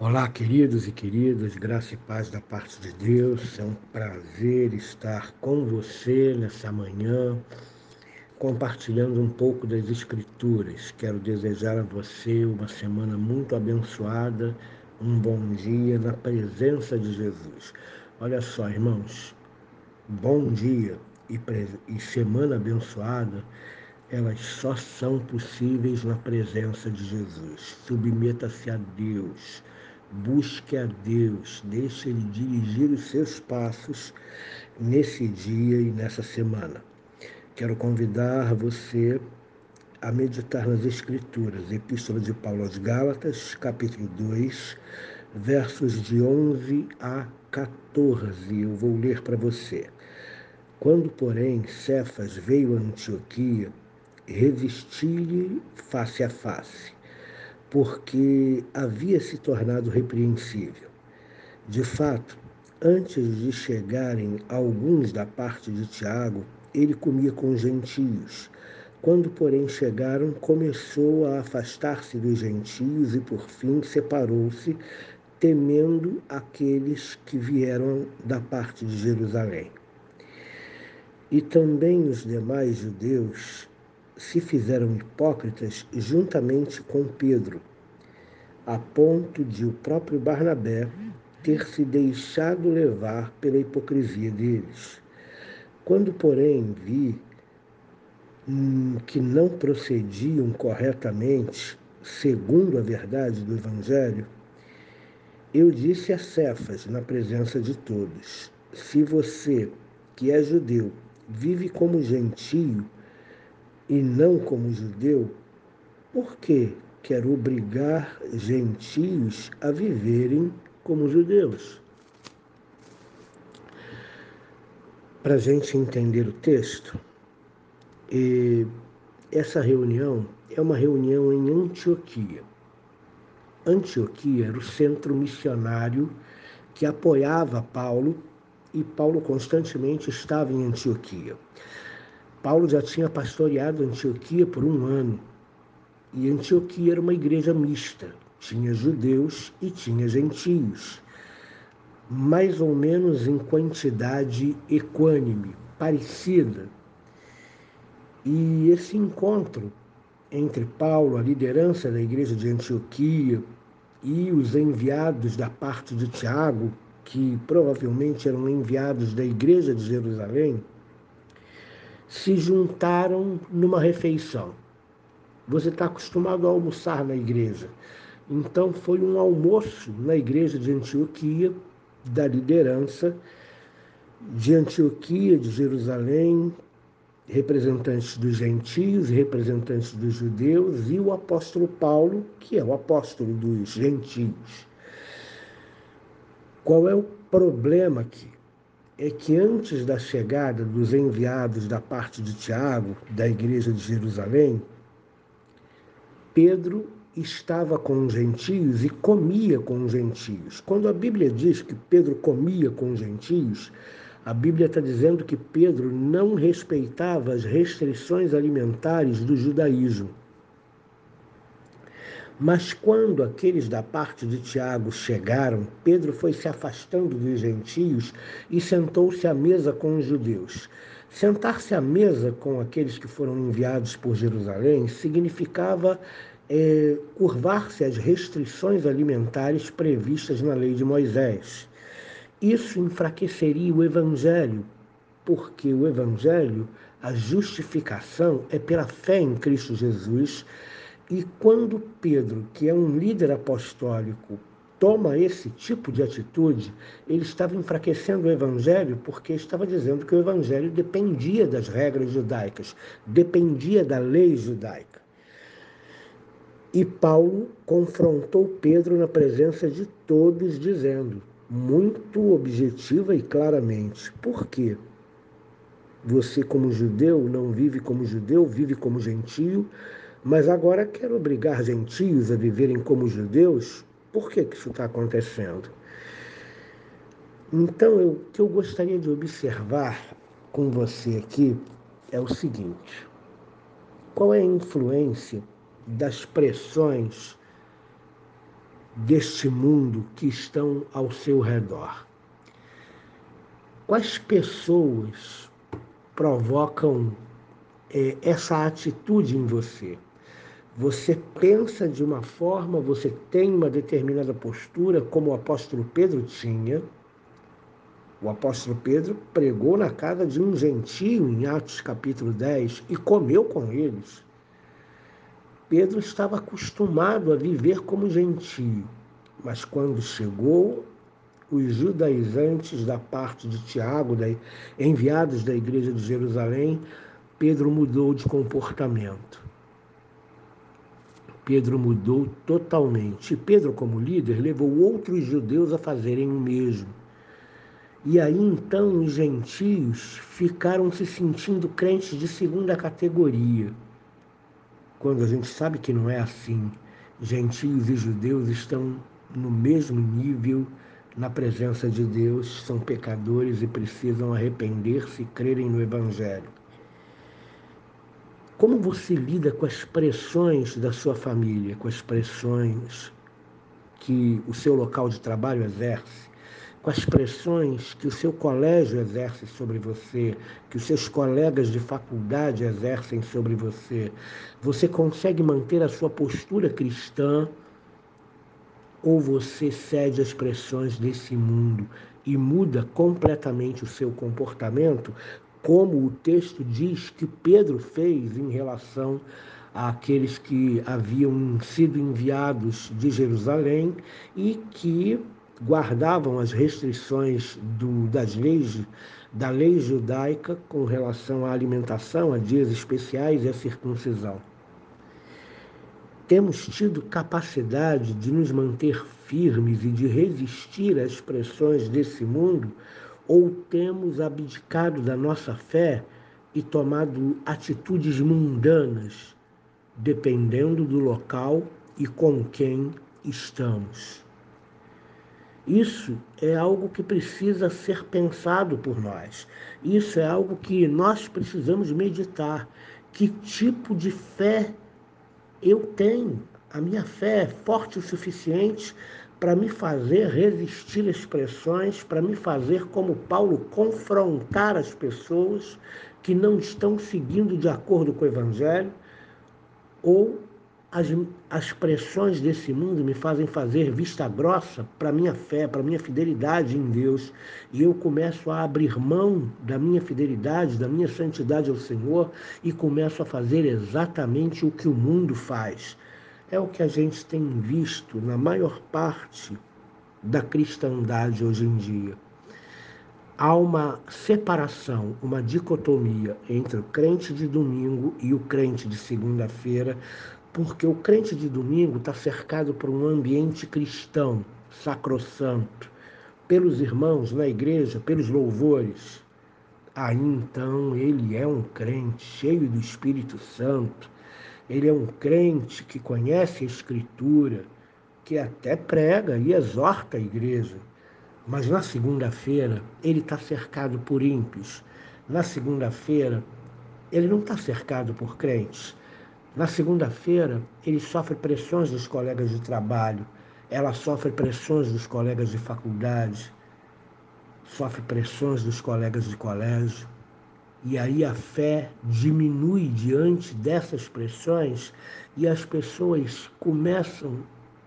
Olá, queridos e queridas, graça e paz da parte de Deus. É um prazer estar com você nessa manhã, compartilhando um pouco das Escrituras. Quero desejar a você uma semana muito abençoada, um bom dia na presença de Jesus. Olha só, irmãos, bom dia e, e semana abençoada elas só são possíveis na presença de Jesus. Submeta-se a Deus busque a Deus, deixe Ele dirigir os seus passos nesse dia e nessa semana. Quero convidar você a meditar nas Escrituras, Epístola de Paulo aos Gálatas, capítulo 2, versos de 11 a 14. Eu vou ler para você. Quando, porém, Cefas veio a Antioquia, resisti-lhe face a face porque havia se tornado repreensível. De fato, antes de chegarem alguns da parte de Tiago, ele comia com gentios. Quando, porém, chegaram, começou a afastar-se dos gentios e, por fim, separou-se, temendo aqueles que vieram da parte de Jerusalém. E também os demais judeus se fizeram hipócritas juntamente com Pedro, a ponto de o próprio Barnabé ter se deixado levar pela hipocrisia deles. Quando, porém, vi hum, que não procediam corretamente, segundo a verdade do Evangelho, eu disse a Cefas, na presença de todos: se você, que é judeu, vive como gentio, e não como judeu, por que quer obrigar gentios a viverem como judeus? Para a gente entender o texto, essa reunião é uma reunião em Antioquia. Antioquia era o centro missionário que apoiava Paulo e Paulo constantemente estava em Antioquia. Paulo já tinha pastoreado Antioquia por um ano. E Antioquia era uma igreja mista, tinha judeus e tinha gentios, mais ou menos em quantidade equânime, parecida. E esse encontro entre Paulo, a liderança da igreja de Antioquia, e os enviados da parte de Tiago, que provavelmente eram enviados da igreja de Jerusalém, se juntaram numa refeição. Você está acostumado a almoçar na igreja. Então, foi um almoço na igreja de Antioquia, da liderança de Antioquia, de Jerusalém, representantes dos gentios, representantes dos judeus, e o apóstolo Paulo, que é o apóstolo dos gentios. Qual é o problema aqui? É que antes da chegada dos enviados da parte de Tiago, da igreja de Jerusalém, Pedro estava com os gentios e comia com os gentios. Quando a Bíblia diz que Pedro comia com os gentios, a Bíblia está dizendo que Pedro não respeitava as restrições alimentares do judaísmo. Mas quando aqueles da parte de Tiago chegaram, Pedro foi se afastando dos gentios e sentou-se à mesa com os judeus. Sentar-se à mesa com aqueles que foram enviados por Jerusalém significava é, curvar-se às restrições alimentares previstas na lei de Moisés. Isso enfraqueceria o evangelho, porque o evangelho, a justificação, é pela fé em Cristo Jesus e quando Pedro, que é um líder apostólico, toma esse tipo de atitude, ele estava enfraquecendo o evangelho porque estava dizendo que o evangelho dependia das regras judaicas, dependia da lei judaica. E Paulo confrontou Pedro na presença de todos, dizendo, muito objetiva e claramente: por quê? Você, como judeu, não vive como judeu, vive como gentio, mas agora quer obrigar gentios a viverem como judeus? Por que, que isso está acontecendo? Então, eu, o que eu gostaria de observar com você aqui é o seguinte: qual é a influência das pressões deste mundo que estão ao seu redor. Quais pessoas provocam é, essa atitude em você? Você pensa de uma forma, você tem uma determinada postura, como o apóstolo Pedro tinha. O apóstolo Pedro pregou na casa de um gentio em Atos capítulo 10 e comeu com eles. Pedro estava acostumado a viver como gentio, mas quando chegou os judaizantes da parte de Tiago, enviados da igreja de Jerusalém, Pedro mudou de comportamento. Pedro mudou totalmente. E Pedro, como líder, levou outros judeus a fazerem o mesmo. E aí então os gentios ficaram se sentindo crentes de segunda categoria. Quando a gente sabe que não é assim. Gentios e judeus estão no mesmo nível na presença de Deus, são pecadores e precisam arrepender-se e crerem no Evangelho. Como você lida com as pressões da sua família, com as pressões que o seu local de trabalho exerce, com as pressões que o seu colégio exerce sobre você, que os seus colegas de faculdade exercem sobre você? Você consegue manter a sua postura cristã ou você cede às pressões desse mundo e muda completamente o seu comportamento como o texto diz que Pedro fez em relação àqueles que haviam sido enviados de Jerusalém e que guardavam as restrições do, das leis da lei judaica com relação à alimentação, a dias especiais e à circuncisão. Temos tido capacidade de nos manter firmes e de resistir às pressões desse mundo ou temos abdicado da nossa fé e tomado atitudes mundanas, dependendo do local e com quem estamos. Isso é algo que precisa ser pensado por nós. Isso é algo que nós precisamos meditar. Que tipo de fé eu tenho? A minha fé é forte o suficiente para me fazer resistir às pressões, para me fazer, como Paulo, confrontar as pessoas que não estão seguindo de acordo com o Evangelho, ou as, as pressões desse mundo me fazem fazer vista grossa para minha fé, para minha fidelidade em Deus, e eu começo a abrir mão da minha fidelidade, da minha santidade ao Senhor e começo a fazer exatamente o que o mundo faz é o que a gente tem visto na maior parte da cristandade hoje em dia. Há uma separação, uma dicotomia entre o crente de domingo e o crente de segunda-feira, porque o crente de domingo está cercado por um ambiente cristão, sacrossanto, pelos irmãos na igreja, pelos louvores. Aí então ele é um crente cheio do Espírito Santo, ele é um crente que conhece a Escritura, que até prega e exorta a igreja. Mas na segunda-feira ele está cercado por ímpios. Na segunda-feira ele não está cercado por crentes. Na segunda-feira ele sofre pressões dos colegas de trabalho, ela sofre pressões dos colegas de faculdade, sofre pressões dos colegas de colégio e aí a fé diminui diante dessas pressões e as pessoas começam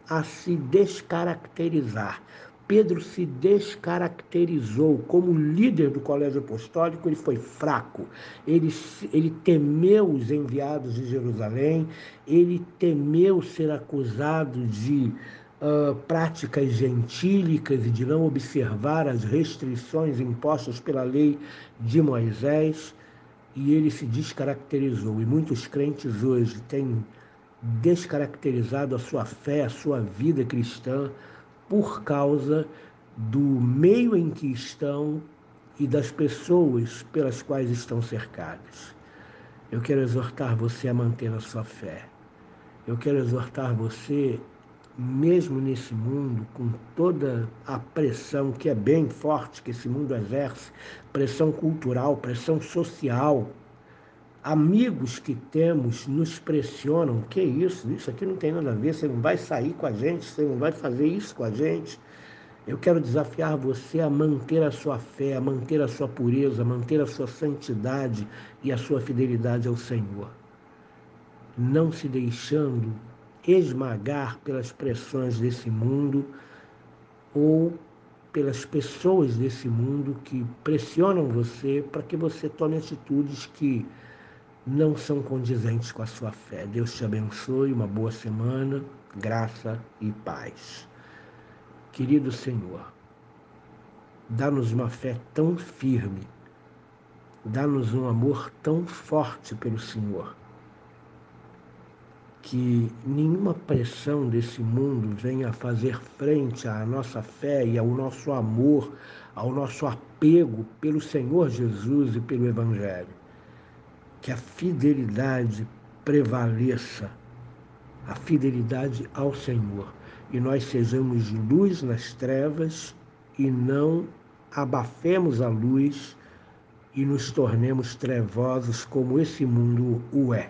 a se descaracterizar. Pedro se descaracterizou como líder do colégio apostólico, ele foi fraco, ele, ele temeu os enviados de Jerusalém, ele temeu ser acusado de uh, práticas gentílicas e de não observar as restrições impostas pela lei de Moisés, e ele se descaracterizou. E muitos crentes hoje têm descaracterizado a sua fé, a sua vida cristã, por causa do meio em que estão e das pessoas pelas quais estão cercados. Eu quero exortar você a manter a sua fé. Eu quero exortar você mesmo nesse mundo, com toda a pressão que é bem forte que esse mundo exerce, pressão cultural, pressão social, amigos que temos nos pressionam. Que isso? Isso aqui não tem nada a ver. Você não vai sair com a gente, você não vai fazer isso com a gente. Eu quero desafiar você a manter a sua fé, a manter a sua pureza, a manter a sua santidade e a sua fidelidade ao Senhor. Não se deixando esmagar pelas pressões desse mundo ou pelas pessoas desse mundo que pressionam você para que você tome atitudes que não são condizentes com a sua fé. Deus te abençoe, uma boa semana, graça e paz. Querido Senhor, dá-nos uma fé tão firme, dá-nos um amor tão forte pelo Senhor, que nenhuma pressão desse mundo venha fazer frente à nossa fé e ao nosso amor, ao nosso apego pelo Senhor Jesus e pelo Evangelho que a fidelidade prevaleça, a fidelidade ao Senhor, e nós sejamos luz nas trevas e não abafemos a luz e nos tornemos trevosos como esse mundo o é.